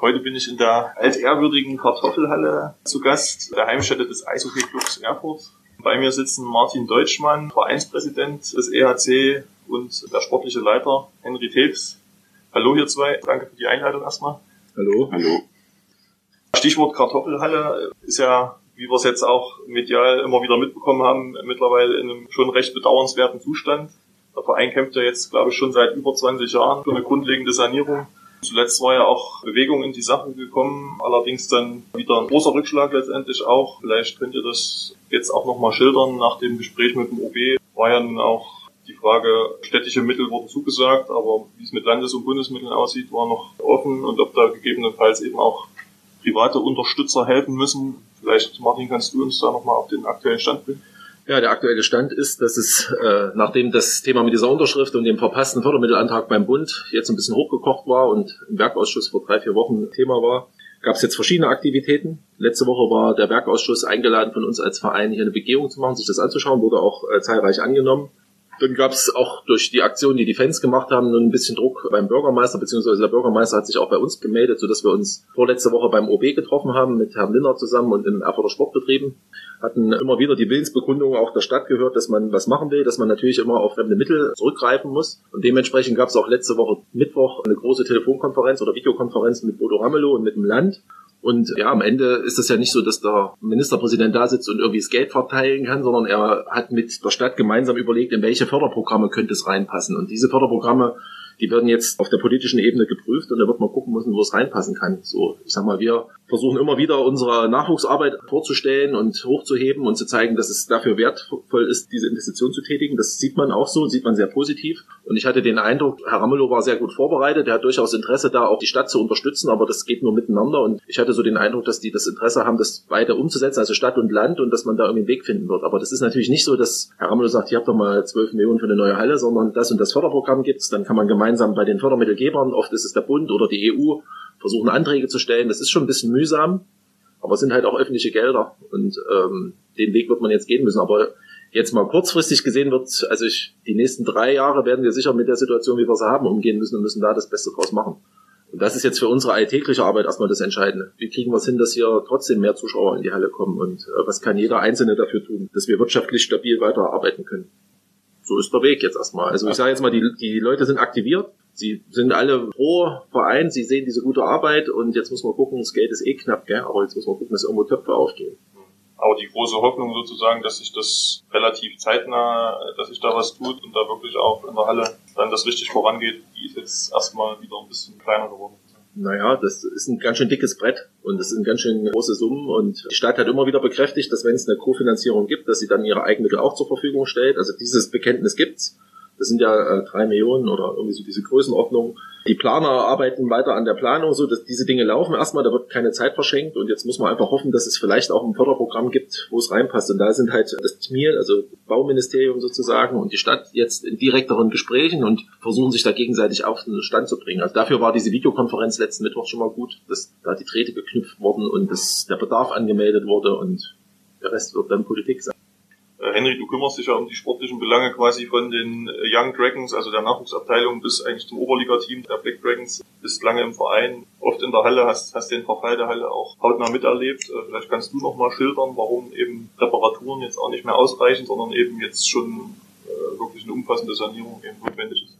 Heute bin ich in der altehrwürdigen Kartoffelhalle zu Gast, der Heimstätte des Eishockey-Clubs Erfurt. Bei mir sitzen Martin Deutschmann, Vereinspräsident des EHC und der sportliche Leiter Henry Tebs. Hallo ihr zwei, danke für die Einladung erstmal. Hallo. Hallo. Stichwort Kartoffelhalle ist ja, wie wir es jetzt auch medial immer wieder mitbekommen haben, mittlerweile in einem schon recht bedauernswerten Zustand. Der Verein kämpft ja jetzt, glaube ich, schon seit über 20 Jahren für eine grundlegende Sanierung. Zuletzt war ja auch Bewegung in die Sache gekommen, allerdings dann wieder ein großer Rückschlag letztendlich auch. Vielleicht könnt ihr das jetzt auch nochmal schildern. Nach dem Gespräch mit dem OB war ja nun auch die Frage, städtische Mittel wurden zugesagt, aber wie es mit Landes- und Bundesmitteln aussieht, war noch offen und ob da gegebenenfalls eben auch private Unterstützer helfen müssen. Vielleicht, Martin, kannst du uns da nochmal auf den aktuellen Stand bringen? Ja, der aktuelle Stand ist, dass es, äh, nachdem das Thema mit dieser Unterschrift und dem verpassten Fördermittelantrag beim Bund jetzt ein bisschen hochgekocht war und im Werkausschuss vor drei, vier Wochen Thema war, gab es jetzt verschiedene Aktivitäten. Letzte Woche war der Werkausschuss eingeladen von uns als Verein, hier eine Begehung zu machen, sich das anzuschauen, wurde auch äh, zahlreich angenommen. Dann gab es auch durch die Aktion, die die Fans gemacht haben, nun ein bisschen Druck beim Bürgermeister, beziehungsweise der Bürgermeister hat sich auch bei uns gemeldet, sodass wir uns vorletzte Woche beim OB getroffen haben mit Herrn Linner zusammen und in Erfurter Sportbetrieben. Hatten immer wieder die Willensbekundung auch der Stadt gehört, dass man was machen will, dass man natürlich immer auf fremde Mittel zurückgreifen muss. Und dementsprechend gab es auch letzte Woche Mittwoch eine große Telefonkonferenz oder Videokonferenz mit Bodo Ramelow und mit dem Land. Und ja, am Ende ist es ja nicht so, dass der Ministerpräsident da sitzt und irgendwie das Geld verteilen kann, sondern er hat mit der Stadt gemeinsam überlegt, in welche Förderprogramme könnte es reinpassen. Und diese Förderprogramme die werden jetzt auf der politischen Ebene geprüft und da wird man gucken müssen, wo es reinpassen kann. So, ich sag mal, wir versuchen immer wieder unsere Nachwuchsarbeit vorzustellen und hochzuheben und zu zeigen, dass es dafür wertvoll ist, diese Investition zu tätigen. Das sieht man auch so, sieht man sehr positiv. Und ich hatte den Eindruck, Herr Ramelow war sehr gut vorbereitet. Er hat durchaus Interesse da, auch die Stadt zu unterstützen, aber das geht nur miteinander. Und ich hatte so den Eindruck, dass die das Interesse haben, das weiter umzusetzen, also Stadt und Land und dass man da irgendwie einen Weg finden wird. Aber das ist natürlich nicht so, dass Herr Ramelow sagt, ihr habt doch mal 12 Millionen für eine neue Halle, sondern das und das Förderprogramm gibt's. Dann kann man gemeinsam bei den Fördermittelgebern, oft ist es der Bund oder die EU, versuchen Anträge zu stellen. Das ist schon ein bisschen mühsam, aber es sind halt auch öffentliche Gelder und ähm, den Weg wird man jetzt gehen müssen. Aber jetzt mal kurzfristig gesehen wird, also ich, die nächsten drei Jahre werden wir sicher mit der Situation, wie wir sie haben, umgehen müssen und müssen da das Beste draus machen. Und das ist jetzt für unsere alltägliche Arbeit erstmal das Entscheidende. Wie kriegen wir es hin, dass hier trotzdem mehr Zuschauer in die Halle kommen und äh, was kann jeder Einzelne dafür tun, dass wir wirtschaftlich stabil weiterarbeiten können? So ist der Weg jetzt erstmal. Also ich sage jetzt mal, die, die Leute sind aktiviert, sie sind alle pro Verein, sie sehen diese gute Arbeit und jetzt muss man gucken, das Geld ist eh knapp, gell? aber jetzt muss man gucken, dass irgendwo Töpfe aufgehen. Aber die große Hoffnung sozusagen, dass sich das relativ zeitnah, dass sich da was tut und da wirklich auch in der Halle dann das richtig vorangeht, die ist jetzt erstmal wieder ein bisschen kleiner geworden. Naja, das ist ein ganz schön dickes Brett und das sind ganz schön große Summen und die Stadt hat immer wieder bekräftigt, dass wenn es eine Kofinanzierung gibt, dass sie dann ihre Eigenmittel auch zur Verfügung stellt. Also dieses Bekenntnis gibt's. Das sind ja äh, drei Millionen oder irgendwie so diese Größenordnung. Die Planer arbeiten weiter an der Planung, so dass diese Dinge laufen erstmal, da wird keine Zeit verschenkt und jetzt muss man einfach hoffen, dass es vielleicht auch ein Förderprogramm gibt, wo es reinpasst. Und da sind halt das TMIR, also Bauministerium sozusagen und die Stadt jetzt in direkteren Gesprächen und versuchen sich da gegenseitig auf den Stand zu bringen. Also dafür war diese Videokonferenz letzten Mittwoch schon mal gut, dass da die Drähte geknüpft wurden und dass der Bedarf angemeldet wurde und der Rest wird dann Politik sein. Äh, Henry, du kümmerst dich ja um die sportlichen Belange quasi von den äh, Young Dragons, also der Nachwuchsabteilung, bis eigentlich zum Oberligateam der Black Dragons. Bist lange im Verein, oft in der Halle, hast, hast den Verfall der Halle auch hautnah miterlebt. Äh, vielleicht kannst du noch mal schildern, warum eben Reparaturen jetzt auch nicht mehr ausreichen, sondern eben jetzt schon äh, wirklich eine umfassende Sanierung eben notwendig ist.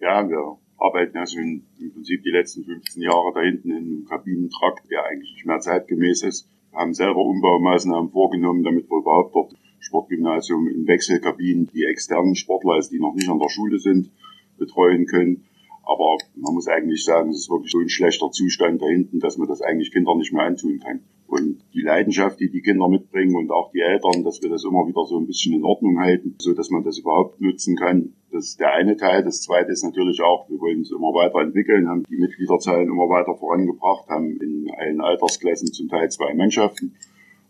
Ja, wir arbeiten ja schon im Prinzip die letzten 15 Jahre da hinten im Kabinentrakt, der eigentlich nicht mehr zeitgemäß ist. Wir haben selber Umbaumaßnahmen vorgenommen, damit wir überhaupt dort Sportgymnasium in Wechselkabinen die externen Sportler, also die noch nicht an der Schule sind, betreuen können. Aber man muss eigentlich sagen, es ist wirklich so ein schlechter Zustand da hinten, dass man das eigentlich Kindern nicht mehr antun kann. Und die Leidenschaft, die die Kinder mitbringen und auch die Eltern, dass wir das immer wieder so ein bisschen in Ordnung halten, so dass man das überhaupt nutzen kann. Das ist der eine Teil. Das zweite ist natürlich auch, wir wollen uns immer weiterentwickeln, haben die Mitgliederzahlen immer weiter vorangebracht, haben in allen Altersklassen zum Teil zwei Mannschaften.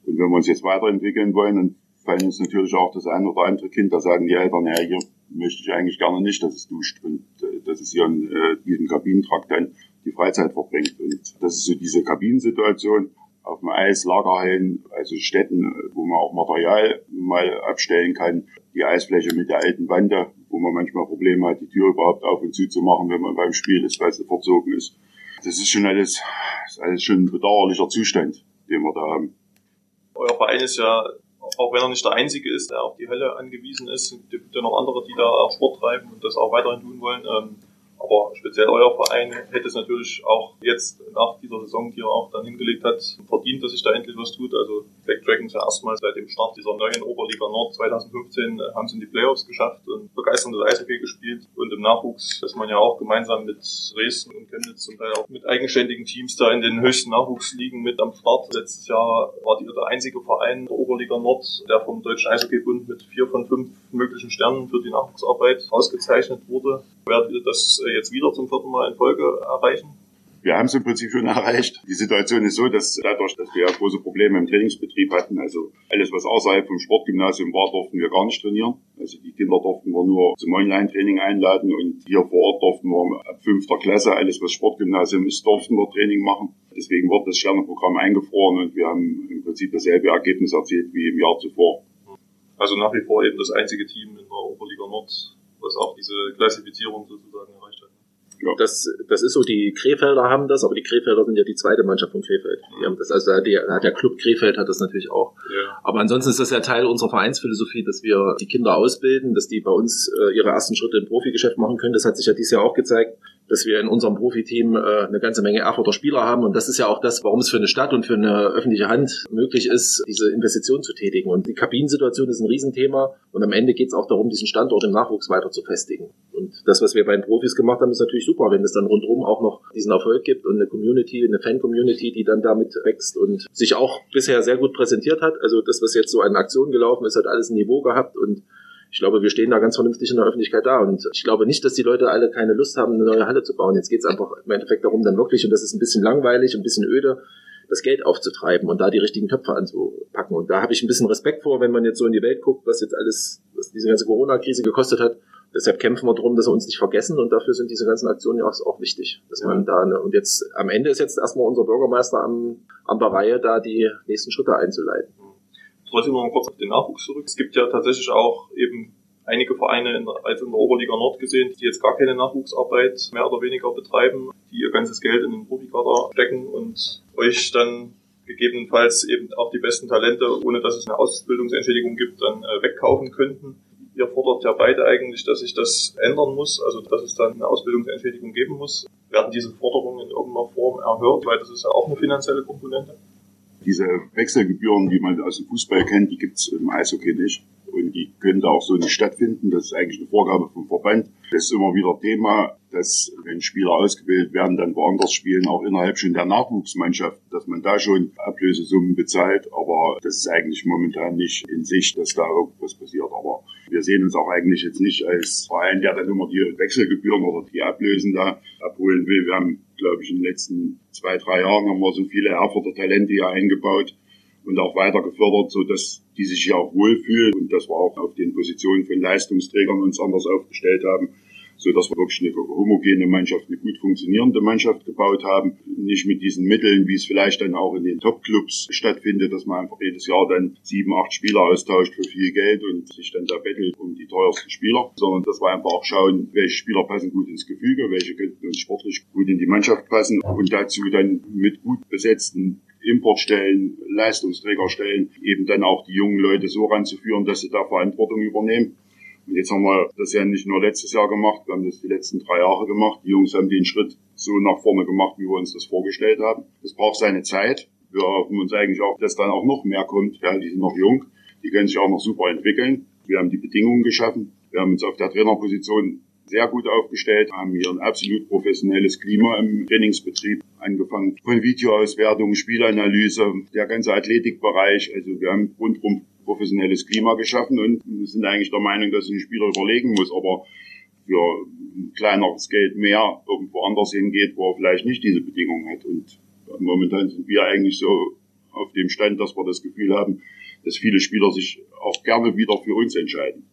Und wenn wir uns jetzt weiterentwickeln wollen, dann fallen uns natürlich auch das eine oder andere Kind, da sagen die Eltern, ja, hier möchte ich eigentlich gerne nicht, dass es duscht und äh, dass es hier in äh, diesem Kabinentrakt dann die Freizeit verbringt. Und das ist so diese Kabinensituation auf dem Eis, Lagerhallen, also Städten, wo man auch Material mal abstellen kann. Die Eisfläche mit der alten Wande, wo man manchmal Probleme hat, die Tür überhaupt auf und zu zu machen, wenn man beim Spiel ist, weil sie verzogen ist. Das ist schon alles, ist alles schon ein bedauerlicher Zustand, den wir da haben. Euer Verein ist ja, auch wenn er nicht der Einzige ist, der auf die Hölle angewiesen ist, gibt ja noch andere, die da auch Sport treiben und das auch weiterhin tun wollen. Ähm, aber speziell euer Verein hätte es natürlich auch jetzt nach dieser Saison, die er auch dann hingelegt hat, verdient, dass sich da endlich was tut. Also Black Dragons ja erstmal seit dem Start dieser neuen Oberliga Nord 2015 äh, haben sie in die Playoffs geschafft und begeisterndes Eishockey gespielt. Und im Nachwuchs ist man ja auch gemeinsam mit Dresden und Chemnitz zum Teil auch mit eigenständigen Teams da in den höchsten Nachwuchsligen mit am Start. Letztes Jahr war die der einzige Verein der Oberliga Nord, der vom Deutschen Eishockeybund mit vier von fünf möglichen Sternen für die Nachwuchsarbeit ausgezeichnet wurde. Ihr das äh, jetzt wieder zum vierten Mal in Folge erreichen? Wir haben es im Prinzip schon erreicht. Die Situation ist so, dass dadurch, dass wir große Probleme im Trainingsbetrieb hatten, also alles, was außerhalb vom Sportgymnasium war, durften wir gar nicht trainieren. Also die Kinder durften wir nur zum Online-Training einladen und hier vor Ort durften wir ab fünfter Klasse, alles was Sportgymnasium ist, durften wir Training machen. Deswegen wurde das Sterneprogramm eingefroren und wir haben im Prinzip dasselbe Ergebnis erzielt wie im Jahr zuvor. Also nach wie vor eben das einzige Team in der Oberliga Nord, was auch diese Klassifizierung sozusagen erreicht hat. Ja. Das, das ist so, die Krefelder haben das, aber die Krefelder sind ja die zweite Mannschaft von Krefeld. Die haben das, also der, der Club Krefeld hat das natürlich auch. Ja. Aber ansonsten ist das ja Teil unserer Vereinsphilosophie, dass wir die Kinder ausbilden, dass die bei uns äh, ihre ersten Schritte im Profigeschäft machen können. Das hat sich ja dieses Jahr auch gezeigt dass wir in unserem Profiteam äh, eine ganze Menge Erfurter Spieler haben. Und das ist ja auch das, warum es für eine Stadt und für eine öffentliche Hand möglich ist, diese Investition zu tätigen. Und die Kabinensituation ist ein Riesenthema. Und am Ende geht es auch darum, diesen Standort im Nachwuchs weiter zu festigen. Und das, was wir bei den Profis gemacht haben, ist natürlich super, wenn es dann rundherum auch noch diesen Erfolg gibt und eine Community, eine Fan-Community, die dann damit wächst und sich auch bisher sehr gut präsentiert hat. Also das, was jetzt so an Aktionen gelaufen ist, hat alles ein Niveau gehabt und ich glaube, wir stehen da ganz vernünftig in der Öffentlichkeit da. Und ich glaube nicht, dass die Leute alle keine Lust haben, eine neue Halle zu bauen. Jetzt geht es einfach im Endeffekt darum, dann wirklich, und das ist ein bisschen langweilig, ein bisschen öde, das Geld aufzutreiben und da die richtigen Töpfe anzupacken. Und da habe ich ein bisschen Respekt vor, wenn man jetzt so in die Welt guckt, was jetzt alles, was diese ganze Corona-Krise gekostet hat. Deshalb kämpfen wir darum, dass wir uns nicht vergessen und dafür sind diese ganzen Aktionen ja auch, wichtig, dass man da eine, und jetzt am Ende ist jetzt erstmal unser Bürgermeister am, an der Reihe, da die nächsten Schritte einzuleiten trotzdem noch mal kurz auf den Nachwuchs zurück. Es gibt ja tatsächlich auch eben einige Vereine in, also in der Oberliga Nord gesehen, die jetzt gar keine Nachwuchsarbeit mehr oder weniger betreiben, die ihr ganzes Geld in den Profikader stecken und euch dann gegebenenfalls eben auch die besten Talente, ohne dass es eine Ausbildungsentschädigung gibt, dann äh, wegkaufen könnten. Ihr fordert ja beide eigentlich, dass sich das ändern muss, also dass es dann eine Ausbildungsentschädigung geben muss. Werden diese Forderungen in irgendeiner Form erhört, weil das ist ja auch eine finanzielle Komponente? Diese Wechselgebühren, die man aus dem Fußball kennt, die gibt's im Eishockey nicht. Und die können da auch so nicht stattfinden. Das ist eigentlich eine Vorgabe vom Verband. Das ist immer wieder Thema, dass wenn Spieler ausgebildet werden, dann woanders spielen, auch innerhalb schon der Nachwuchsmannschaft, dass man da schon Ablösesummen bezahlt. Aber das ist eigentlich momentan nicht in Sicht, dass da irgendwas passiert. Aber wir sehen uns auch eigentlich jetzt nicht als Verein, der dann immer die Wechselgebühren oder die Ablösen da abholen will. Wir haben, glaube ich, in den letzten zwei, drei Jahren haben wir so viele Erfurter Talente hier eingebaut und auch weiter gefördert, so dass die sich hier auch wohlfühlen und dass wir auch auf den Positionen von Leistungsträgern uns anders aufgestellt haben, so dass wir wirklich eine homogene Mannschaft, eine gut funktionierende Mannschaft gebaut haben. Nicht mit diesen Mitteln, wie es vielleicht dann auch in den Top-Clubs stattfindet, dass man einfach jedes Jahr dann sieben, acht Spieler austauscht für viel Geld und sich dann da bettelt um die teuersten Spieler, sondern dass wir einfach auch schauen, welche Spieler passen gut ins Gefüge, welche könnten uns sportlich gut in die Mannschaft passen und dazu dann mit gut besetzten Importstellen, Leistungsträgerstellen, eben dann auch die jungen Leute so ranzuführen, dass sie da Verantwortung übernehmen. Jetzt haben wir das ja nicht nur letztes Jahr gemacht, wir haben das die letzten drei Jahre gemacht. Die Jungs haben den Schritt so nach vorne gemacht, wie wir uns das vorgestellt haben. Das braucht seine Zeit. Wir hoffen uns eigentlich auch, dass dann auch noch mehr kommt. Ja, die sind noch jung, die können sich auch noch super entwickeln. Wir haben die Bedingungen geschaffen. Wir haben uns auf der Trainerposition sehr gut aufgestellt, haben hier ein absolut professionelles Klima im Trainingsbetrieb, angefangen von Videoauswertung, Spielanalyse, der ganze Athletikbereich. Also wir haben rundum professionelles Klima geschaffen und sind eigentlich der Meinung, dass ein Spieler überlegen muss, aber für ein kleineres Geld mehr irgendwo anders hingeht, wo er vielleicht nicht diese Bedingungen hat. Und momentan sind wir eigentlich so auf dem Stand, dass wir das Gefühl haben, dass viele Spieler sich auch gerne wieder für uns entscheiden.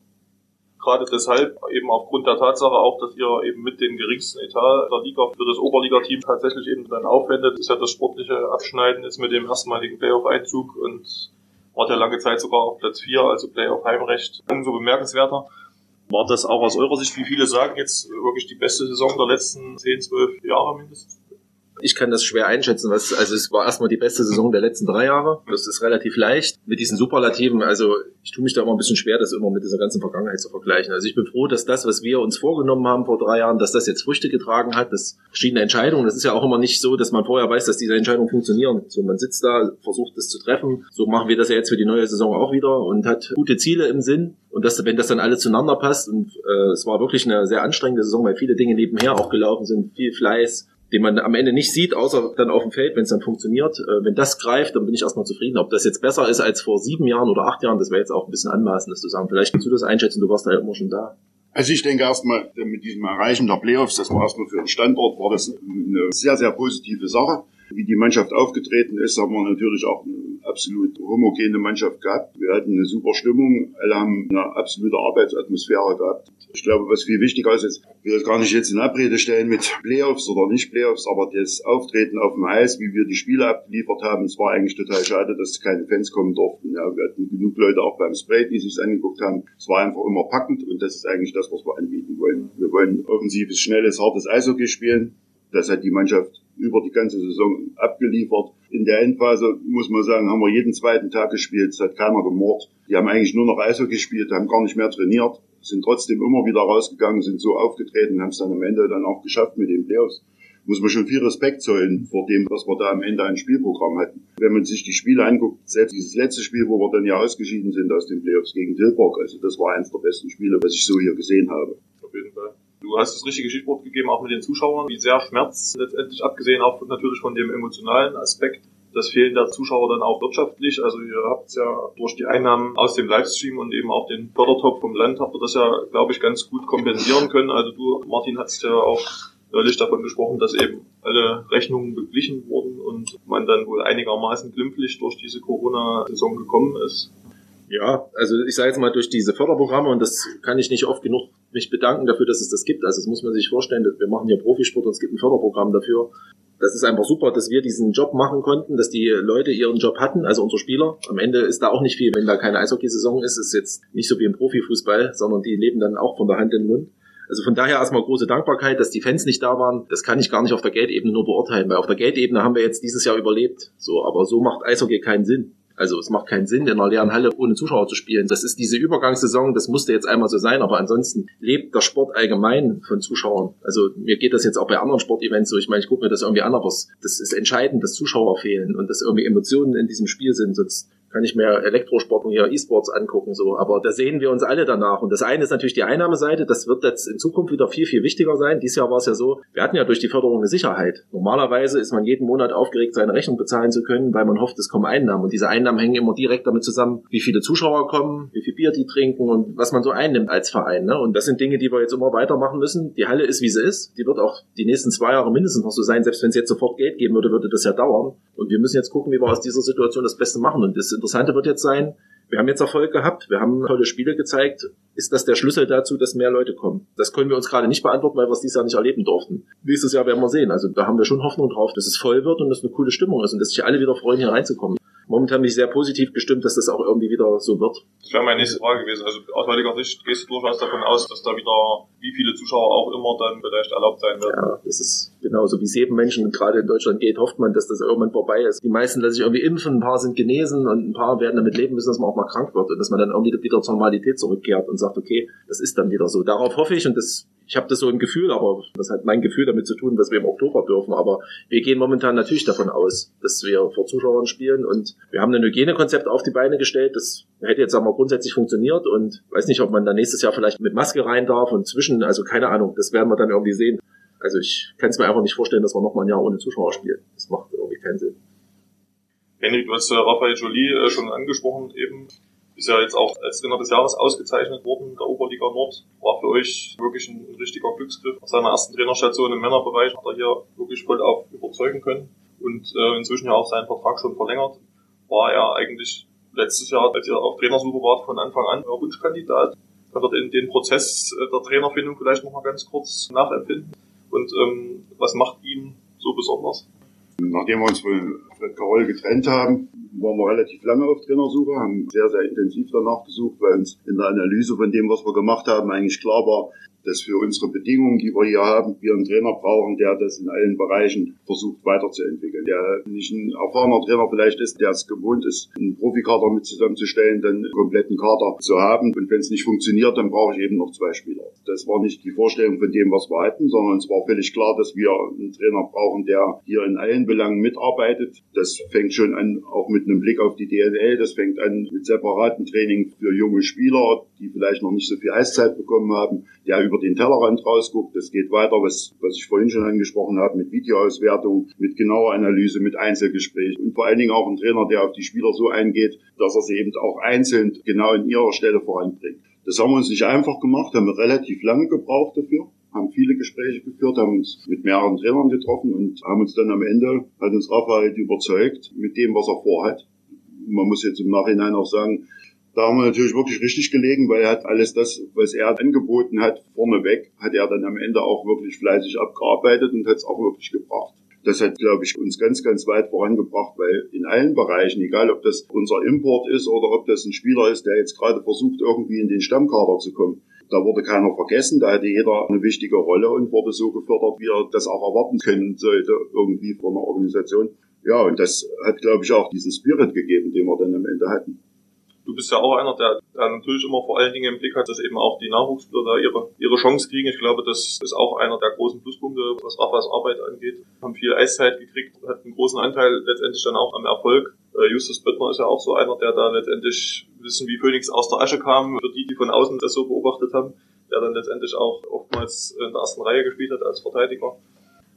Gerade deshalb, eben aufgrund der Tatsache auch, dass ihr eben mit dem geringsten Etat der Liga für das Oberligateam tatsächlich eben dann aufwendet, ist ja das sportliche Abschneiden ist mit dem erstmaligen Playoff-Einzug und war ja lange Zeit sogar auf Platz 4, also Playoff-Heimrecht, umso bemerkenswerter. War das auch aus eurer Sicht, wie viele sagen, jetzt wirklich die beste Saison der letzten 10, 12 Jahre mindestens? Ich kann das schwer einschätzen. Was, also es war erstmal die beste Saison der letzten drei Jahre. Das ist relativ leicht. Mit diesen Superlativen, also ich tue mich da immer ein bisschen schwer, das immer mit dieser ganzen Vergangenheit zu vergleichen. Also ich bin froh, dass das, was wir uns vorgenommen haben vor drei Jahren, dass das jetzt Früchte getragen hat, dass verschiedene Entscheidungen, das ist ja auch immer nicht so, dass man vorher weiß, dass diese Entscheidungen funktionieren. So, man sitzt da, versucht das zu treffen. So machen wir das ja jetzt für die neue Saison auch wieder und hat gute Ziele im Sinn. Und das, wenn das dann alles zueinander passt, und äh, es war wirklich eine sehr anstrengende Saison, weil viele Dinge nebenher auch gelaufen sind, viel Fleiß, den man am Ende nicht sieht, außer dann auf dem Feld, wenn es dann funktioniert. Äh, wenn das greift, dann bin ich erstmal zufrieden. Ob das jetzt besser ist als vor sieben Jahren oder acht Jahren, das wäre jetzt auch ein bisschen anmaßend, das zu sagen. Vielleicht kannst du das einschätzen, du warst da ja immer schon da. Also ich denke erstmal, mit diesem Erreichen der Playoffs, das war erstmal für den Standort, war das eine sehr, sehr positive Sache. Wie die Mannschaft aufgetreten ist, haben wir natürlich auch eine absolut homogene Mannschaft gehabt. Wir hatten eine super Stimmung, alle haben eine absolute Arbeitsatmosphäre gehabt. Ich glaube, was viel wichtiger ist, ist, ich will gar nicht jetzt in Abrede stellen mit Playoffs oder nicht Playoffs, aber das Auftreten auf dem Eis, wie wir die Spiele abgeliefert haben, es war eigentlich total schade, dass keine Fans kommen durften. Ja, wir hatten genug Leute auch beim Spray, die sich angeguckt haben. Es war einfach immer packend und das ist eigentlich das, was wir anbieten wollen. Wir wollen offensives, schnelles, hartes Eishockey spielen. Das hat die Mannschaft über die ganze Saison abgeliefert. In der Endphase, muss man sagen, haben wir jeden zweiten Tag gespielt. Es hat keiner gemord. Die haben eigentlich nur noch Eishockey gespielt, haben gar nicht mehr trainiert, sind trotzdem immer wieder rausgegangen, sind so aufgetreten, haben es dann am Ende dann auch geschafft mit den Playoffs muss man schon viel Respekt zollen vor dem, was wir da am Ende ein Spielprogramm hatten. Wenn man sich die Spiele anguckt, selbst dieses letzte Spiel, wo wir dann ja ausgeschieden sind aus den Playoffs gegen Tilburg, also das war eines der besten Spiele, was ich so hier gesehen habe. Auf jeden Fall. Du hast das richtige Stichwort gegeben, auch mit den Zuschauern, wie sehr Schmerz letztendlich, abgesehen auch natürlich von dem emotionalen Aspekt, das Fehlen der Zuschauer dann auch wirtschaftlich. Also ihr habt ja durch die Einnahmen aus dem Livestream und eben auch den Fördertopf vom Land habt ihr das ja, glaube ich, ganz gut kompensieren können. Also du, Martin, hast ja auch neulich davon gesprochen, dass eben alle Rechnungen beglichen wurden und man dann wohl einigermaßen glimpflich durch diese Corona-Saison gekommen ist. Ja, also ich sage jetzt mal durch diese Förderprogramme und das kann ich nicht oft genug mich bedanken dafür, dass es das gibt. Also das muss man sich vorstellen, wir machen hier Profisport und es gibt ein Förderprogramm dafür. Das ist einfach super, dass wir diesen Job machen konnten, dass die Leute ihren Job hatten, also unsere Spieler. Am Ende ist da auch nicht viel, wenn da keine Eishockeysaison ist, ist jetzt nicht so wie im Profifußball, sondern die leben dann auch von der Hand in den Mund. Also von daher erstmal große Dankbarkeit, dass die Fans nicht da waren. Das kann ich gar nicht auf der Geldebene nur beurteilen, weil auf der Geldebene haben wir jetzt dieses Jahr überlebt. So, aber so macht Eishockey keinen Sinn. Also es macht keinen Sinn, in einer leeren Halle ohne Zuschauer zu spielen. Das ist diese Übergangssaison, das musste jetzt einmal so sein, aber ansonsten lebt der Sport allgemein von Zuschauern. Also mir geht das jetzt auch bei anderen Sportevents so. Ich meine, ich gucke mir das irgendwie an, aber das ist entscheidend, dass Zuschauer fehlen und dass irgendwie Emotionen in diesem Spiel sind. Sonst kann ich mir Elektrosport und hier E-Sports angucken, so. Aber da sehen wir uns alle danach. Und das eine ist natürlich die Einnahmeseite. Das wird jetzt in Zukunft wieder viel, viel wichtiger sein. Dieses Jahr war es ja so, wir hatten ja durch die Förderung eine Sicherheit. Normalerweise ist man jeden Monat aufgeregt, seine Rechnung bezahlen zu können, weil man hofft, es kommen Einnahmen. Und diese Einnahmen hängen immer direkt damit zusammen, wie viele Zuschauer kommen, wie viel Bier die trinken und was man so einnimmt als Verein. Ne? Und das sind Dinge, die wir jetzt immer weitermachen müssen. Die Halle ist, wie sie ist. Die wird auch die nächsten zwei Jahre mindestens noch so sein. Selbst wenn es jetzt sofort Geld geben würde, würde das ja dauern. Und wir müssen jetzt gucken, wie wir aus dieser Situation das Beste machen. Und das Interessante wird jetzt sein, wir haben jetzt Erfolg gehabt, wir haben tolle Spiele gezeigt. Ist das der Schlüssel dazu, dass mehr Leute kommen? Das können wir uns gerade nicht beantworten, weil wir es dieses Jahr nicht erleben durften. Nächstes Jahr werden wir sehen. Also da haben wir schon Hoffnung drauf, dass es voll wird und dass eine coole Stimmung ist und dass sich alle wieder freuen, hier reinzukommen momentan bin ich sehr positiv gestimmt, dass das auch irgendwie wieder so wird. Das wäre meine nächste Frage gewesen. Also aus heutiger Sicht gehst du durchaus davon aus, dass da wieder wie viele Zuschauer auch immer dann vielleicht erlaubt sein werden. Ja, das ist genauso wie es jedem Menschen gerade in Deutschland geht, hofft man, dass das irgendwann vorbei ist. Die meisten lassen sich irgendwie impfen, ein paar sind genesen und ein paar werden damit leben müssen, dass man auch mal krank wird und dass man dann irgendwie wieder zur Normalität zurückkehrt und sagt, okay, das ist dann wieder so. Darauf hoffe ich und das ich habe das so im Gefühl, aber das hat mein Gefühl damit zu tun, was wir im Oktober dürfen. Aber wir gehen momentan natürlich davon aus, dass wir vor Zuschauern spielen und wir haben ein Hygienekonzept auf die Beine gestellt. Das hätte jetzt aber grundsätzlich funktioniert und weiß nicht, ob man dann nächstes Jahr vielleicht mit Maske rein darf und zwischen, also keine Ahnung, das werden wir dann irgendwie sehen. Also ich kann es mir einfach nicht vorstellen, dass wir noch mal ein Jahr ohne Zuschauer spielen. Das macht irgendwie keinen Sinn. Henrik, du hast äh, Raphael Jolie äh, schon angesprochen eben. Ist ja jetzt auch als Trainer des Jahres ausgezeichnet worden der Oberliga Nord. War für euch wirklich ein, ein richtiger Glücksgriff. Nach seiner ersten Trainerstation im Männerbereich hat er hier wirklich voll auf überzeugen können und äh, inzwischen ja auch seinen Vertrag schon verlängert. War er eigentlich letztes Jahr, als ihr auf Trainersuche wart, von Anfang an euer Wunschkandidat. Kann dort in den Prozess äh, der Trainerfindung vielleicht noch mal ganz kurz nachempfinden? Und ähm, was macht ihn so besonders? Nachdem wir uns von Fred Carroll getrennt haben, waren wir relativ lange auf Trainersuche, haben sehr, sehr intensiv danach gesucht, weil uns in der Analyse von dem, was wir gemacht haben, eigentlich klar war, dass für unsere Bedingungen, die wir hier haben, wir einen Trainer brauchen, der das in allen Bereichen versucht weiterzuentwickeln. Der nicht ein erfahrener Trainer vielleicht ist, der es gewohnt ist, einen Profikader mit zusammenzustellen, dann einen kompletten Kader zu haben. Und wenn es nicht funktioniert, dann brauche ich eben noch zwei Spieler. Das war nicht die Vorstellung von dem, was wir hatten, sondern es war völlig klar, dass wir einen Trainer brauchen, der hier in allen Belangen mitarbeitet. Das fängt schon an, auch mit einem Blick auf die DNL. Das fängt an mit separaten Training für junge Spieler, die vielleicht noch nicht so viel Eiszeit bekommen haben, der über den Tellerrand rausguckt. Das geht weiter, was, was ich vorhin schon angesprochen habe, mit Videoauswertung, mit genauer Analyse, mit Einzelgespräch und vor allen Dingen auch ein Trainer, der auf die Spieler so eingeht, dass er sie eben auch einzeln genau in ihrer Stelle voranbringt. Das haben wir uns nicht einfach gemacht, haben wir relativ lange gebraucht dafür haben viele Gespräche geführt, haben uns mit mehreren Trainern getroffen und haben uns dann am Ende, hat uns Raphael überzeugt mit dem, was er vorhat. Man muss jetzt im Nachhinein auch sagen, da haben wir natürlich wirklich richtig gelegen, weil er hat alles das, was er angeboten hat, vorneweg, hat er dann am Ende auch wirklich fleißig abgearbeitet und hat es auch wirklich gebracht. Das hat, glaube ich, uns ganz, ganz weit vorangebracht, weil in allen Bereichen, egal ob das unser Import ist oder ob das ein Spieler ist, der jetzt gerade versucht, irgendwie in den Stammkader zu kommen, da wurde keiner vergessen, da hatte jeder eine wichtige Rolle und wurde so gefördert, wie er das auch erwarten können sollte, irgendwie von einer Organisation. Ja, und das hat, glaube ich, auch diesen Spirit gegeben, den wir dann am Ende hatten du bist ja auch einer, der, der natürlich immer vor allen Dingen im Blick hat, dass eben auch die Nachwuchsspieler da ihre, ihre Chance kriegen. Ich glaube, das ist auch einer der großen Pluspunkte, was Rafas Arbeit angeht. Haben viel Eiszeit gekriegt, hat einen großen Anteil letztendlich dann auch am Erfolg. Äh, Justus Böttner ist ja auch so einer, der da letztendlich wissen, wie Phoenix aus der Asche kam, für die, die von außen das so beobachtet haben, der dann letztendlich auch oftmals in der ersten Reihe gespielt hat als Verteidiger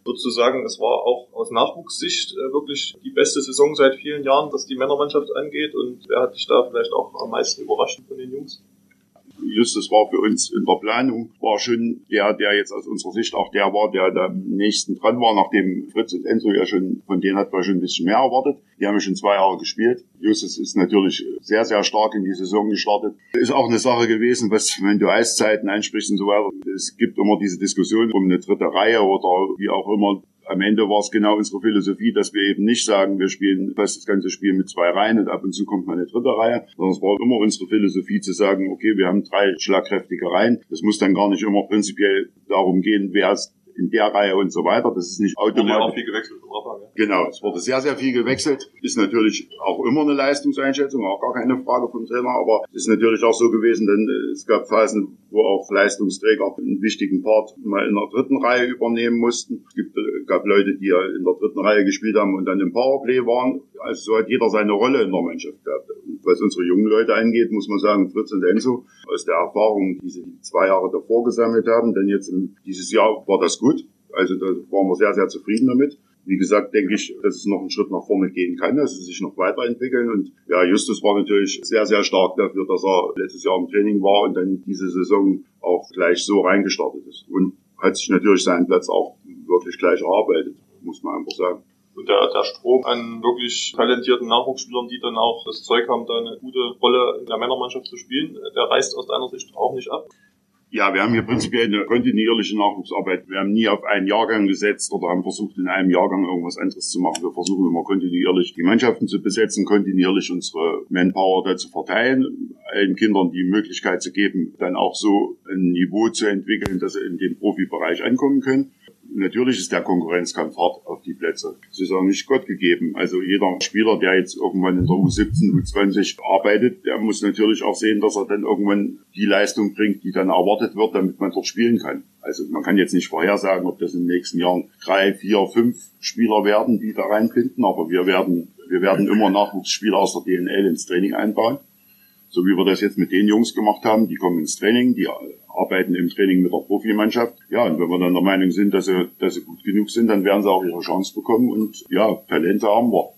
würdest du sagen, es war auch aus Nachwuchssicht äh, wirklich die beste Saison seit vielen Jahren, was die Männermannschaft angeht? Und wer hat dich da vielleicht auch am meisten überrascht von den Jungs? Justus war für uns in der Planung, war schon der, der jetzt aus unserer Sicht auch der war, der da am nächsten dran war, nachdem Fritz und Enzo ja schon, von denen hat man schon ein bisschen mehr erwartet. Die haben ja schon zwei Jahre gespielt. Justus ist natürlich sehr, sehr stark in die Saison gestartet. Ist auch eine Sache gewesen, was, wenn du Eiszeiten ansprichst und so weiter, es gibt immer diese Diskussion um eine dritte Reihe oder wie auch immer am Ende war es genau unsere Philosophie, dass wir eben nicht sagen, wir spielen fast das ganze Spiel mit zwei Reihen und ab und zu kommt mal eine dritte Reihe, sondern es war immer unsere Philosophie zu sagen, okay, wir haben drei schlagkräftige Reihen. Das muss dann gar nicht immer prinzipiell darum gehen, wer in der Reihe und so weiter. Das ist nicht automatisch. Wurde auch viel gewechselt vom Anfang, ja. Genau, es wurde sehr, sehr viel gewechselt. Ist natürlich auch immer eine Leistungseinschätzung, auch gar keine Frage vom Trainer, aber es ist natürlich auch so gewesen, denn es gab Phasen, wo auch Leistungsträger einen wichtigen Part mal in der dritten Reihe übernehmen mussten. Es gibt, äh, gab Leute, die ja in der dritten Reihe gespielt haben und dann im Powerplay waren. Also so hat jeder seine Rolle in der Mannschaft gehabt. Was unsere jungen Leute angeht, muss man sagen, Fritz und Enzo, aus der Erfahrung, die sie zwei Jahre davor gesammelt haben, denn jetzt im, dieses Jahr war das gut. Also da waren wir sehr, sehr zufrieden damit. Wie gesagt, denke ich, dass es noch einen Schritt nach vorne gehen kann, dass sie sich noch weiterentwickeln. Und ja, Justus war natürlich sehr, sehr stark dafür, dass er letztes Jahr im Training war und dann diese Saison auch gleich so reingestartet ist. Und hat sich natürlich seinen Platz auch wirklich gleich erarbeitet, muss man einfach sagen. Und der, der Strom an wirklich talentierten Nachwuchsspielern, die dann auch das Zeug haben, da eine gute Rolle in der Männermannschaft zu spielen, der reißt aus deiner Sicht auch nicht ab. Ja, wir haben hier prinzipiell eine kontinuierliche Nachwuchsarbeit. Wir haben nie auf einen Jahrgang gesetzt oder haben versucht, in einem Jahrgang irgendwas anderes zu machen. Wir versuchen immer kontinuierlich die Mannschaften zu besetzen, kontinuierlich unsere Manpower da zu verteilen, allen Kindern die Möglichkeit zu geben, dann auch so ein Niveau zu entwickeln, dass sie in den Profibereich ankommen können natürlich ist der Konkurrenzkampf hart auf die Plätze. Das ist auch nicht Gott gegeben. Also jeder Spieler, der jetzt irgendwann in der U17, U20 arbeitet, der muss natürlich auch sehen, dass er dann irgendwann die Leistung bringt, die dann erwartet wird, damit man dort spielen kann. Also man kann jetzt nicht vorhersagen, ob das in den nächsten Jahren drei, vier, fünf Spieler werden, die da reinfinden, aber wir werden, wir werden immer Nachwuchsspieler aus der DNL ins Training einbauen so wie wir das jetzt mit den Jungs gemacht haben, die kommen ins Training, die arbeiten im Training mit der Profimannschaft. Ja, und wenn wir dann der Meinung sind, dass sie, dass sie gut genug sind, dann werden sie auch ihre Chance bekommen und ja, Talente haben wir.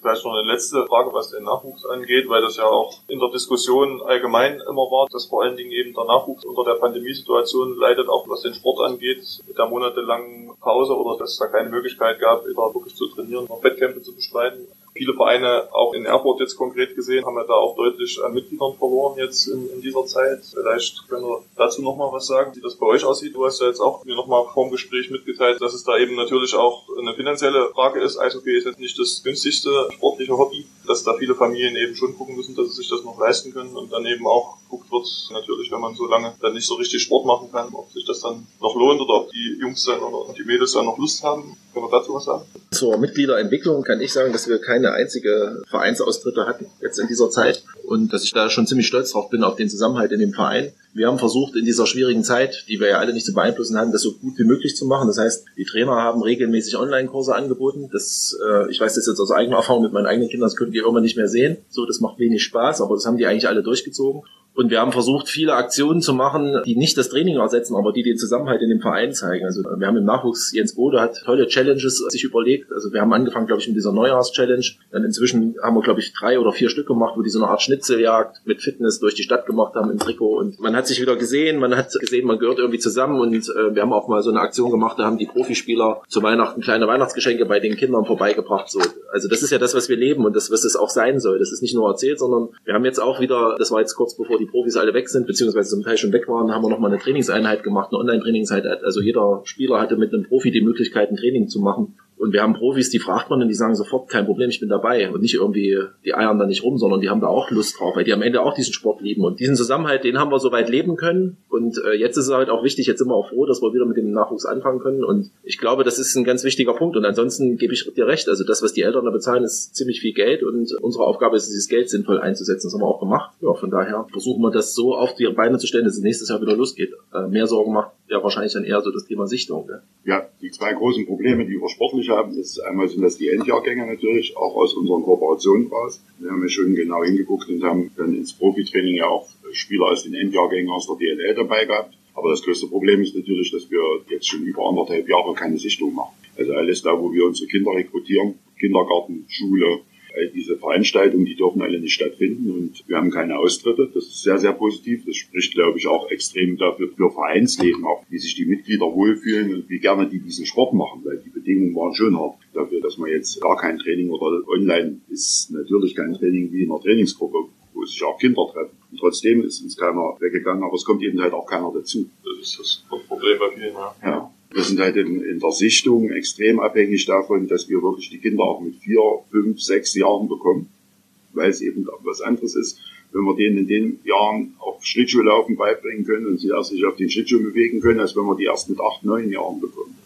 Vielleicht noch eine letzte Frage, was den Nachwuchs angeht, weil das ja auch in der Diskussion allgemein immer war, dass vor allen Dingen eben der Nachwuchs unter der Pandemiesituation leidet, auch was den Sport angeht, mit der monatelangen Pause oder dass es da keine Möglichkeit gab, wieder wirklich zu trainieren, noch Wettkämpfe zu bestreiten. Viele Vereine, auch in Erfurt jetzt konkret gesehen, haben ja da auch deutlich an Mitgliedern verloren jetzt in, in dieser Zeit. Vielleicht können wir dazu nochmal was sagen, wie das bei euch aussieht. Du hast ja jetzt auch mir nochmal vor dem Gespräch mitgeteilt, dass es da eben natürlich auch eine finanzielle Frage ist. Eishockey ist jetzt nicht das günstigste sportliche Hobby, dass da viele Familien eben schon gucken müssen, dass sie sich das noch leisten können und dann eben auch guckt wird, natürlich, wenn man so lange dann nicht so richtig Sport machen kann, ob sich das dann noch lohnt oder ob die Jungs dann oder die Mädels dann noch Lust haben. Können wir dazu was sagen? Zur Mitgliederentwicklung kann ich sagen, dass wir keine einzige Vereinsaustritte hatten jetzt in dieser Zeit und dass ich da schon ziemlich stolz drauf bin auf den Zusammenhalt in dem Verein. Wir haben versucht, in dieser schwierigen Zeit, die wir ja alle nicht zu beeinflussen haben, das so gut wie möglich zu machen. Das heißt, die Trainer haben regelmäßig Online-Kurse angeboten. Das, äh, ich weiß das jetzt aus eigener Erfahrung mit meinen eigenen Kindern, das können die irgendwann nicht mehr sehen. So, das macht wenig Spaß, aber das haben die eigentlich alle durchgezogen. Und wir haben versucht, viele Aktionen zu machen, die nicht das Training ersetzen, aber die den Zusammenhalt in dem Verein zeigen. Also wir haben im Nachwuchs, Jens Bode hat tolle Challenges sich überlegt. Also wir haben angefangen, glaube ich, mit dieser Neujahrs-Challenge. Dann inzwischen haben wir, glaube ich, drei oder vier Stück gemacht, wo die so eine Art Schnitzeljagd mit Fitness durch die Stadt gemacht haben im Trikot. Und man hat sich wieder gesehen, man hat gesehen, man gehört irgendwie zusammen. Und äh, wir haben auch mal so eine Aktion gemacht, da haben die Profispieler zu Weihnachten kleine Weihnachtsgeschenke bei den Kindern vorbeigebracht. So. Also das ist ja das, was wir leben und das, was es auch sein soll. Das ist nicht nur erzählt, sondern wir haben jetzt auch wieder, das war jetzt kurz bevor die Profis alle weg sind, beziehungsweise zum Teil schon weg waren, haben wir nochmal eine Trainingseinheit gemacht, eine Online-Trainingseinheit. Also jeder Spieler hatte mit einem Profi die Möglichkeit, ein Training zu machen. Und wir haben Profis, die fragt man und die sagen sofort, kein Problem, ich bin dabei. Und nicht irgendwie, die eiern da nicht rum, sondern die haben da auch Lust drauf, weil die am Ende auch diesen Sport lieben. Und diesen Zusammenhalt, den haben wir soweit leben können. Und äh, jetzt ist es halt auch wichtig, jetzt sind wir auch froh, dass wir wieder mit dem Nachwuchs anfangen können. Und ich glaube, das ist ein ganz wichtiger Punkt. Und ansonsten gebe ich dir recht. Also das, was die Eltern da bezahlen, ist ziemlich viel Geld. Und unsere Aufgabe ist, dieses Geld sinnvoll einzusetzen. Das haben wir auch gemacht. Ja, von daher versuchen wir das so auf die Beine zu stellen, dass es nächstes Jahr wieder losgeht. Äh, mehr Sorgen macht ja wahrscheinlich dann eher so das Thema Sichtung. Ne? Ja, die zwei großen Probleme, die wir sportlich haben, ist einmal sind das die Endjahrgänge natürlich, auch aus unseren Kooperationen raus. Wir haben ja schon genau hingeguckt und haben dann ins Profitraining ja auch Spieler aus den Endjahrgängen aus der DLL dabei gehabt. Aber das größte Problem ist natürlich, dass wir jetzt schon über anderthalb Jahre keine Sichtung machen. Also alles da, wo wir unsere Kinder rekrutieren, Kindergarten, Schule, all diese Veranstaltungen, die dürfen alle nicht stattfinden und wir haben keine Austritte. Das ist sehr, sehr positiv. Das spricht, glaube ich, auch extrem dafür für Vereinsleben, auch wie sich die Mitglieder wohlfühlen und wie gerne die diesen Sport machen, weil die Bedingungen waren schon hart dafür, dass man jetzt gar kein Training oder online ist natürlich kein Training wie in einer Trainingsgruppe, wo sich auch Kinder treffen. Und trotzdem ist uns keiner weggegangen, aber es kommt eben halt auch keiner dazu. Das ist das Problem bei vielen, ja. ja. Wir sind halt in, in, der Sichtung extrem abhängig davon, dass wir wirklich die Kinder auch mit vier, fünf, sechs Jahren bekommen, weil es eben was anderes ist, wenn wir denen in den Jahren auch Schlittschuhlaufen beibringen können und sie erst sich auf den Schlittschuh bewegen können, als wenn wir die erst mit acht, neun Jahren bekommen.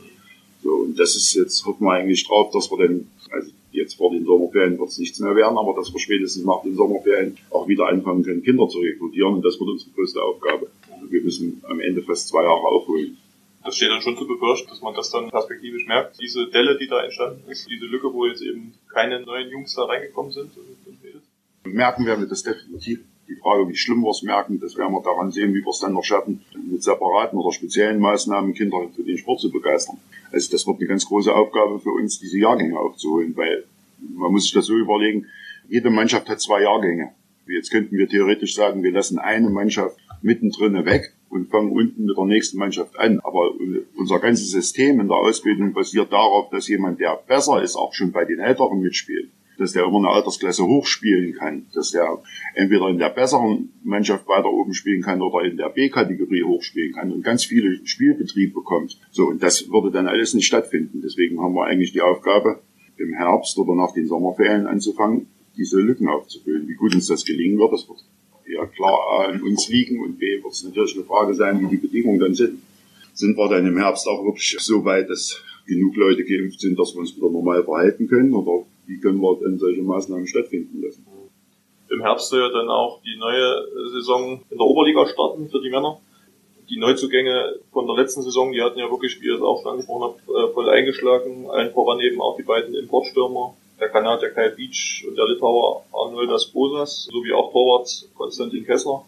Und das ist jetzt, hoffen wir eigentlich drauf, dass wir dann, also jetzt vor den Sommerferien wird es nichts mehr werden, aber dass wir spätestens nach den Sommerferien auch wieder anfangen können, Kinder zu rekrutieren und das wird unsere größte Aufgabe. Wir müssen am Ende fast zwei Jahre aufholen das steht dann schon zu befürchten, dass man das dann perspektivisch merkt. Diese Delle, die da entstanden ist, diese Lücke, wo jetzt eben keine neuen Jungs da reingekommen sind. Merken werden wir das definitiv. Die Frage, wie schlimm wir es merken, das werden wir daran sehen, wie wir es dann noch schaffen, mit separaten oder speziellen Maßnahmen Kinder für den Sport zu begeistern. Also das wird eine ganz große Aufgabe für uns, diese Jahrgänge aufzuholen, weil man muss sich das so überlegen, jede Mannschaft hat zwei Jahrgänge. Jetzt könnten wir theoretisch sagen, wir lassen eine Mannschaft mittendrin weg und fangen unten mit der nächsten Mannschaft an. Aber unser ganzes System in der Ausbildung basiert darauf, dass jemand, der besser ist, auch schon bei den Älteren mitspielt. Dass der immer eine Altersklasse hochspielen kann. Dass der entweder in der besseren Mannschaft weiter oben spielen kann oder in der B-Kategorie hochspielen kann und ganz viele Spielbetrieb bekommt. So, und das würde dann alles nicht stattfinden. Deswegen haben wir eigentlich die Aufgabe, im Herbst oder nach den Sommerferien anzufangen, diese Lücken aufzufüllen. Wie gut uns das gelingen wird, das wird ja klar an uns liegen und B wird es natürlich eine Frage sein, wie die Bedingungen dann sind. Sind wir dann im Herbst auch wirklich so weit, dass genug Leute geimpft sind, dass wir uns wieder normal verhalten können oder wie können wir denn solche Maßnahmen stattfinden lassen? Im Herbst soll ja dann auch die neue Saison in der Oberliga starten für die Männer. Die Neuzugänge von der letzten Saison, die hatten ja wirklich, wie ihr es auch schon angesprochen habt, äh, voll eingeschlagen. Allen voran eben auch die beiden Importstürmer der Kanadier Kyle Beach und der Litauer Arnoldas Bosas, sowie auch Torwart Konstantin Kessler.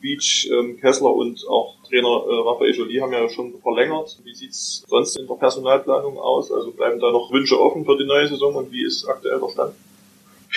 Beach, ähm, Kessler und auch Trainer äh, Raphael Jolie haben ja schon verlängert. Wie sieht's sonst in der Personalplanung aus? Also bleiben da noch Wünsche offen für die neue Saison und wie ist aktuell der Stand?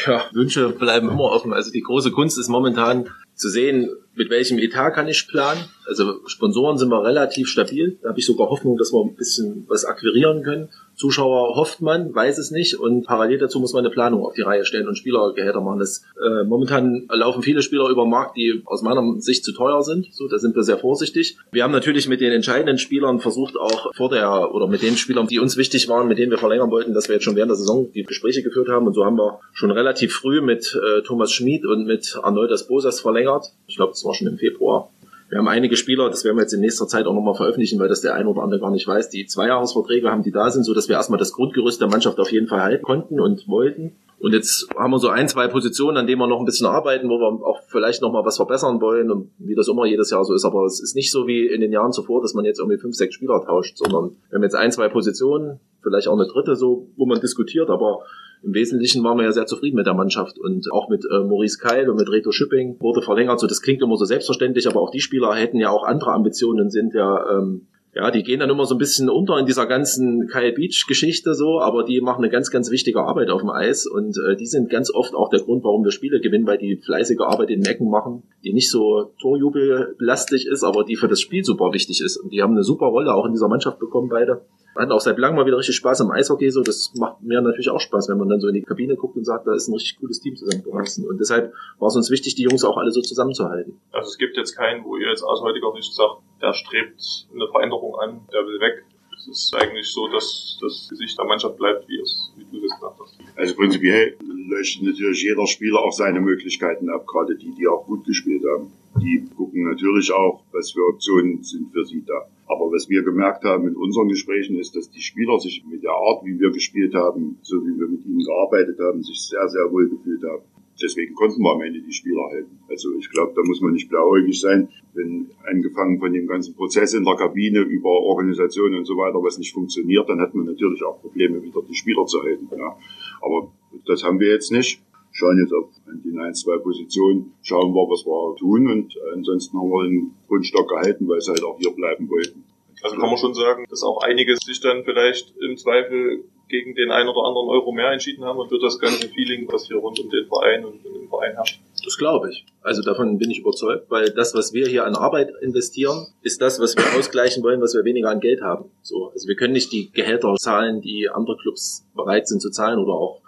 Ja, Wünsche bleiben immer offen. Also die große Kunst ist momentan zu sehen, mit welchem Etat kann ich planen. Also Sponsoren sind wir relativ stabil. Da habe ich sogar Hoffnung, dass wir ein bisschen was akquirieren können. Zuschauer hofft man, weiß es nicht und parallel dazu muss man eine Planung auf die Reihe stellen und Spielergehälter machen. Das, äh, momentan laufen viele Spieler über den Markt, die aus meiner Sicht zu teuer sind. So, da sind wir sehr vorsichtig. Wir haben natürlich mit den entscheidenden Spielern versucht, auch vor der oder mit den Spielern, die uns wichtig waren, mit denen wir verlängern wollten, dass wir jetzt schon während der Saison die Gespräche geführt haben und so haben wir schon relativ früh mit äh, Thomas Schmid und mit Arnoldas Bosas verlängert. Ich glaube, das war schon im Februar. Wir haben einige Spieler, das werden wir jetzt in nächster Zeit auch nochmal veröffentlichen, weil das der eine oder andere gar nicht weiß, die Zweijahresverträge haben, die da sind, so dass wir erstmal das Grundgerüst der Mannschaft auf jeden Fall halten konnten und wollten. Und jetzt haben wir so ein, zwei Positionen, an denen wir noch ein bisschen arbeiten, wo wir auch vielleicht nochmal was verbessern wollen und wie das immer jedes Jahr so ist. Aber es ist nicht so wie in den Jahren zuvor, dass man jetzt irgendwie fünf, sechs Spieler tauscht, sondern wir haben jetzt ein, zwei Positionen, vielleicht auch eine dritte so, wo man diskutiert, aber im Wesentlichen waren wir ja sehr zufrieden mit der Mannschaft und auch mit äh, Maurice Keil und mit Reto Schüpping wurde verlängert. So, das klingt immer so selbstverständlich, aber auch die Spieler hätten ja auch andere Ambitionen, sind ja ähm, ja, die gehen dann immer so ein bisschen unter in dieser ganzen Kyle Beach Geschichte so, aber die machen eine ganz, ganz wichtige Arbeit auf dem Eis und äh, die sind ganz oft auch der Grund, warum wir Spiele gewinnen, weil die fleißige Arbeit in den Ecken machen, die nicht so torjubellastig ist, aber die für das Spiel super wichtig ist und die haben eine super Rolle auch in dieser Mannschaft bekommen beide hatten auch seit langem mal wieder richtig Spaß am Eishockey. So, das macht mir natürlich auch Spaß, wenn man dann so in die Kabine guckt und sagt, da ist ein richtig cooles Team zusammengewachsen. Und deshalb war es uns wichtig, die Jungs auch alle so zusammenzuhalten. Also es gibt jetzt keinen, wo ihr jetzt aus heutiger Sicht sagt, der strebt eine Veränderung an, der will weg. Es ist eigentlich so, dass das Gesicht der Mannschaft bleibt, wie, es, wie du das gesagt hast. Also prinzipiell leuchtet natürlich jeder Spieler auch seine Möglichkeiten ab, gerade die, die auch gut gespielt haben. Die gucken natürlich auch, was für Optionen sind für sie da. Aber was wir gemerkt haben in unseren Gesprächen ist, dass die Spieler sich mit der Art, wie wir gespielt haben, so wie wir mit ihnen gearbeitet haben, sich sehr, sehr wohl gefühlt haben. Deswegen konnten wir am Ende die Spieler halten. Also ich glaube, da muss man nicht blauäugig sein, wenn angefangen von dem ganzen Prozess in der Kabine über Organisation und so weiter, was nicht funktioniert, dann hat man natürlich auch Probleme, wieder die Spieler zu halten. Ja. Aber das haben wir jetzt nicht schauen jetzt auf die ein, zwei Positionen, schauen wir, was wir tun und ansonsten haben wir den Grundstock gehalten, weil sie halt auch hier bleiben wollten. Also kann man schon sagen, dass auch einige sich dann vielleicht im Zweifel gegen den einen oder anderen Euro mehr entschieden haben und wird das ganze Feeling, was hier rund um den Verein und den Verein herrscht. Das glaube ich. Also davon bin ich überzeugt, weil das, was wir hier an Arbeit investieren, ist das, was wir ausgleichen wollen, was wir weniger an Geld haben. So, also wir können nicht die Gehälter zahlen, die andere Clubs bereit sind zu zahlen oder auch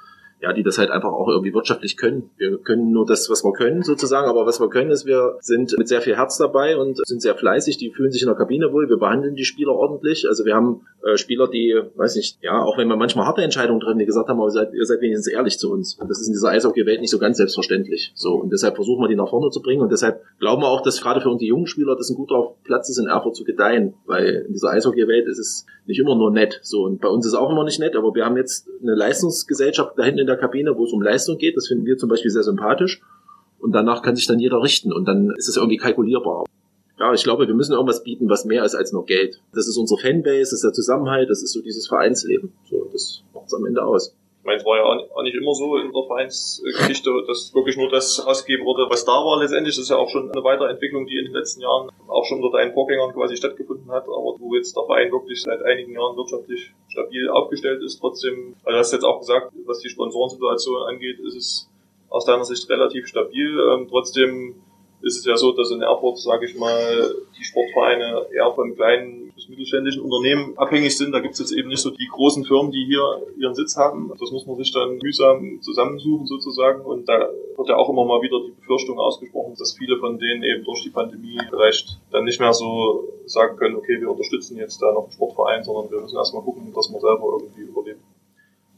ja, die das halt einfach auch irgendwie wirtschaftlich können. Wir können nur das, was wir können, sozusagen, aber was wir können, ist, wir sind mit sehr viel Herz dabei und sind sehr fleißig, die fühlen sich in der Kabine wohl, wir behandeln die Spieler ordentlich. Also wir haben äh, Spieler, die, weiß nicht, ja, auch wenn wir manchmal harte Entscheidungen treffen, die gesagt haben, aber ihr seid, ihr seid wenigstens ehrlich zu uns. Und das ist in dieser Eishockey-Welt nicht so ganz selbstverständlich. So, und deshalb versuchen wir die nach vorne zu bringen und deshalb glauben wir auch, dass gerade für unsere jungen Spieler das ein guter Platz ist, in Erfurt zu gedeihen, weil in dieser Eishockey-Welt ist es nicht immer nur nett. So, und bei uns ist es auch immer nicht nett, aber wir haben jetzt eine Leistungsgesellschaft da hinten in der Kabine, wo es um Leistung geht. Das finden wir zum Beispiel sehr sympathisch. Und danach kann sich dann jeder richten und dann ist es irgendwie kalkulierbar. Ja, ich glaube, wir müssen irgendwas bieten, was mehr ist als nur Geld. Das ist unsere Fanbase, das ist der Zusammenhalt, das ist so dieses Vereinsleben. So, das macht es am Ende aus. Ich meine, es war ja auch nicht immer so in der Vereinsgeschichte, dass wirklich nur das ausgegeben wurde, was da war. Letztendlich ist ja auch schon eine Weiterentwicklung, die in den letzten Jahren auch schon unter deinen Vorgängern quasi stattgefunden hat, aber wo jetzt der Verein wirklich seit einigen Jahren wirtschaftlich stabil aufgestellt ist. Trotzdem, also du hast jetzt auch gesagt, was die Sponsorensituation angeht, ist es aus deiner Sicht relativ stabil. Ähm, trotzdem ist es ja so, dass in Erfurt, sage ich mal, die Sportvereine eher von kleinen bis mittelständischen Unternehmen abhängig sind. Da gibt es jetzt eben nicht so die großen Firmen, die hier ihren Sitz haben. Das muss man sich dann mühsam zusammensuchen sozusagen. Und da wird ja auch immer mal wieder die Befürchtung ausgesprochen, dass viele von denen eben durch die Pandemie vielleicht dann nicht mehr so sagen können, okay, wir unterstützen jetzt da noch einen Sportverein, sondern wir müssen erstmal gucken, dass wir selber irgendwie überleben.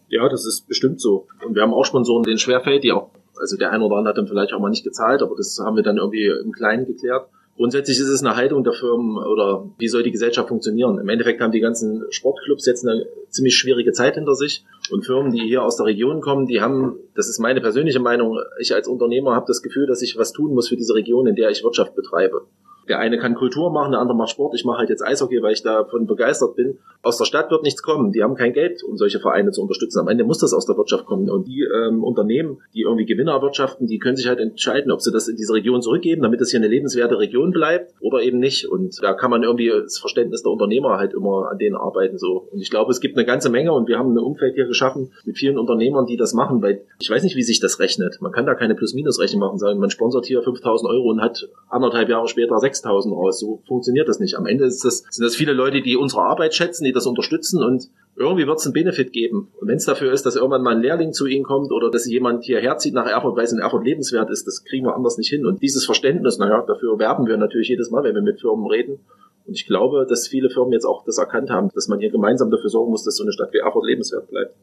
Ja, das ist bestimmt so. Und wir haben auch Sponsoren, denen schwerfällt, die auch also der eine oder andere hat dann vielleicht auch mal nicht gezahlt, aber das haben wir dann irgendwie im Kleinen geklärt. Grundsätzlich ist es eine Haltung der Firmen oder wie soll die Gesellschaft funktionieren? Im Endeffekt haben die ganzen Sportclubs jetzt eine ziemlich schwierige Zeit hinter sich und Firmen, die hier aus der Region kommen, die haben, das ist meine persönliche Meinung, ich als Unternehmer habe das Gefühl, dass ich was tun muss für diese Region, in der ich Wirtschaft betreibe. Der eine kann Kultur machen, der andere macht Sport. Ich mache halt jetzt Eishockey, weil ich davon begeistert bin. Aus der Stadt wird nichts kommen. Die haben kein Geld, um solche Vereine zu unterstützen. Am Ende muss das aus der Wirtschaft kommen. Und die ähm, Unternehmen, die irgendwie Gewinner erwirtschaften, die können sich halt entscheiden, ob sie das in diese Region zurückgeben, damit es hier eine lebenswerte Region bleibt oder eben nicht. Und da kann man irgendwie das Verständnis der Unternehmer halt immer an denen arbeiten. so. Und ich glaube, es gibt eine ganze Menge und wir haben ein Umfeld hier geschaffen mit vielen Unternehmern, die das machen, weil ich weiß nicht, wie sich das rechnet. Man kann da keine Plus-Minus-Rechnung machen, sagen, man sponsert hier 5000 Euro und hat anderthalb Jahre später 6000 raus. So funktioniert das nicht. Am Ende das, sind das viele Leute, die unsere Arbeit schätzen, die das unterstützen und irgendwie wird es einen Benefit geben. Und wenn es dafür ist, dass irgendwann mal ein Lehrling zu ihnen kommt oder dass jemand hierher zieht nach Erfurt, weil es in Erfurt lebenswert ist, das kriegen wir anders nicht hin. Und dieses Verständnis, naja, dafür werben wir natürlich jedes Mal, wenn wir mit Firmen reden. Und ich glaube, dass viele Firmen jetzt auch das erkannt haben, dass man hier gemeinsam dafür sorgen muss, dass so eine Stadt wie Erfurt lebenswert bleibt.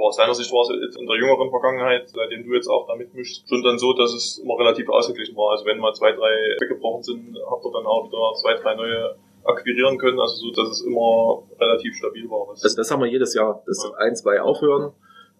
Aber aus deiner Sicht war es in der jüngeren Vergangenheit, seitdem du jetzt auch da mitmischst, schon dann so, dass es immer relativ ausgeglichen war. Also wenn mal zwei, drei weggebrochen sind, habt ihr dann auch wieder zwei, drei neue akquirieren können, also so, dass es immer relativ stabil war. Also das haben wir jedes Jahr, dass ja. ein, zwei aufhören.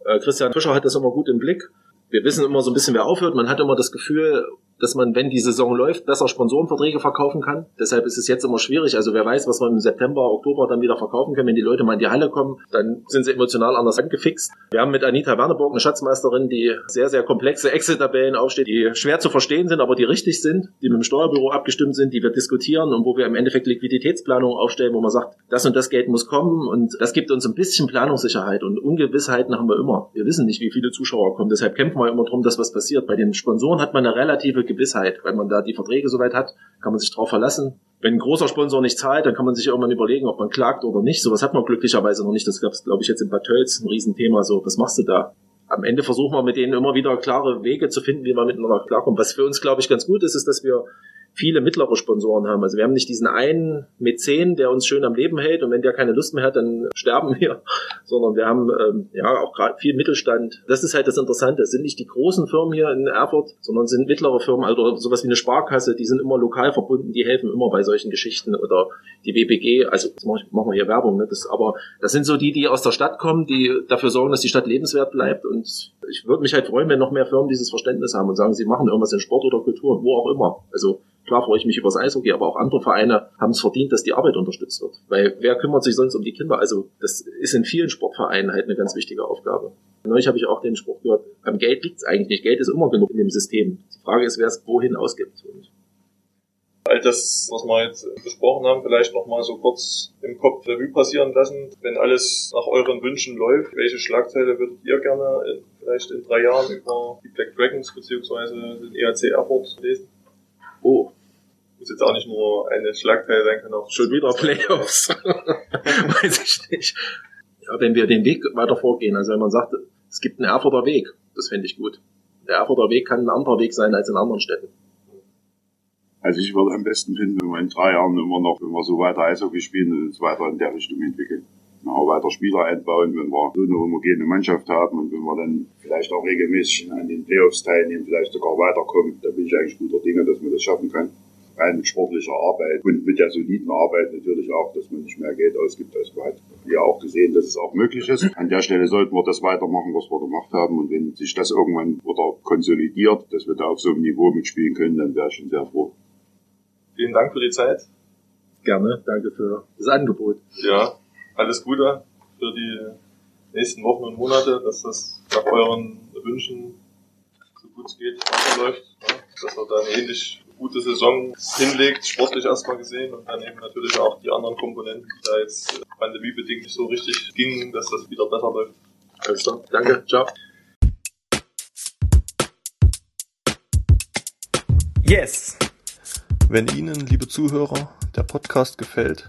Äh, Christian Fischer hat das immer gut im Blick. Wir wissen immer so ein bisschen, wer aufhört. Man hat immer das Gefühl, dass man, wenn die Saison läuft, besser Sponsorenverträge verkaufen kann. Deshalb ist es jetzt immer schwierig. Also wer weiß, was wir im September, Oktober dann wieder verkaufen können. Wenn die Leute mal in die Halle kommen, dann sind sie emotional anders angefixt. Wir haben mit Anita Werneburg eine Schatzmeisterin, die sehr, sehr komplexe Excel-Tabellen aufsteht, die schwer zu verstehen sind, aber die richtig sind, die mit dem Steuerbüro abgestimmt sind, die wir diskutieren und wo wir im Endeffekt Liquiditätsplanung aufstellen, wo man sagt, das und das Geld muss kommen und das gibt uns ein bisschen Planungssicherheit und Ungewissheiten haben wir immer. Wir wissen nicht, wie viele Zuschauer kommen. Deshalb kämpfen wir immer darum, dass was passiert. Bei den Sponsoren hat man eine relative Gewissheit. Wenn man da die Verträge soweit hat, kann man sich darauf verlassen. Wenn ein großer Sponsor nicht zahlt, dann kann man sich irgendwann überlegen, ob man klagt oder nicht. Sowas hat man glücklicherweise noch nicht. Das gab es, glaube ich, jetzt in Bad Tölz ein Riesenthema. So, was machst du da? Am Ende versuchen wir mit denen immer wieder klare Wege zu finden, wie man miteinander klarkommt. Was für uns, glaube ich, ganz gut ist, ist, dass wir viele mittlere Sponsoren haben. Also wir haben nicht diesen einen Mäzen, der uns schön am Leben hält und wenn der keine Lust mehr hat, dann sterben wir, sondern wir haben ähm, ja auch gerade viel Mittelstand. Das ist halt das Interessante. Es sind nicht die großen Firmen hier in Erfurt, sondern sind mittlere Firmen, also sowas wie eine Sparkasse, die sind immer lokal verbunden, die helfen immer bei solchen Geschichten oder die WPG, also das machen wir hier Werbung, ne? das, aber das sind so die, die aus der Stadt kommen, die dafür sorgen, dass die Stadt lebenswert bleibt und ich würde mich halt freuen, wenn noch mehr Firmen dieses Verständnis haben und sagen, sie machen irgendwas in Sport oder Kultur, wo auch immer. Also Klar freue ich mich über das Eishockey, aber auch andere Vereine haben es verdient, dass die Arbeit unterstützt wird. Weil wer kümmert sich sonst um die Kinder? Also das ist in vielen Sportvereinen halt eine ganz wichtige Aufgabe. Neulich habe ich auch den Spruch gehört, am Geld liegt es eigentlich nicht. Geld ist immer genug in dem System. Die Frage ist, wer es wohin ausgibt. Und all das, was wir jetzt besprochen haben, vielleicht nochmal so kurz im Kopf Revue passieren lassen. Wenn alles nach euren Wünschen läuft, welche Schlagzeile würdet ihr gerne in, vielleicht in drei Jahren über die Black Dragons beziehungsweise den ERC Erfurt lesen? Oh, muss jetzt auch nicht nur eine Schlagzeile sein, kann auch. Schon wieder Playoffs. Weiß ich nicht. Ja, wenn wir den Weg weiter vorgehen, also wenn man sagt, es gibt einen Erfurter Weg, das fände ich gut. Der Erfurter Weg kann ein anderer Weg sein als in anderen Städten. Also ich würde am besten finden, wenn wir in drei Jahren immer noch, wenn wir so weiter Eishockey spielen und uns weiter in der Richtung entwickeln. Auch weiter Spieler einbauen, wenn wir so eine homogene Mannschaft haben und wenn wir dann vielleicht auch regelmäßig an den Playoffs teilnehmen, vielleicht sogar weiterkommen, da bin ich eigentlich guter Dinge, dass man das schaffen kann rein mit sportlicher Arbeit und mit der soliden Arbeit natürlich auch, dass man nicht mehr Geld ausgibt, als man hat ja auch gesehen, dass es auch möglich ist. An der Stelle sollten wir das weitermachen, was wir gemacht haben. Und wenn sich das irgendwann wieder konsolidiert, dass wir da auf so einem Niveau mitspielen können, dann wäre ich schon sehr froh. Vielen Dank für die Zeit. Gerne, danke für das Angebot. Ja, alles Gute für die nächsten Wochen und Monate, dass das nach euren Wünschen so gut es geht weiterläuft, dass wir da eine ähnlich gute Saison hinlegt, sportlich erstmal gesehen und dann eben natürlich auch die anderen Komponenten, die da jetzt pandemiebedingt nicht so richtig gingen, dass das wieder besser läuft. Alles klar. Danke. Ciao. Yes! Wenn Ihnen, liebe Zuhörer, der Podcast gefällt,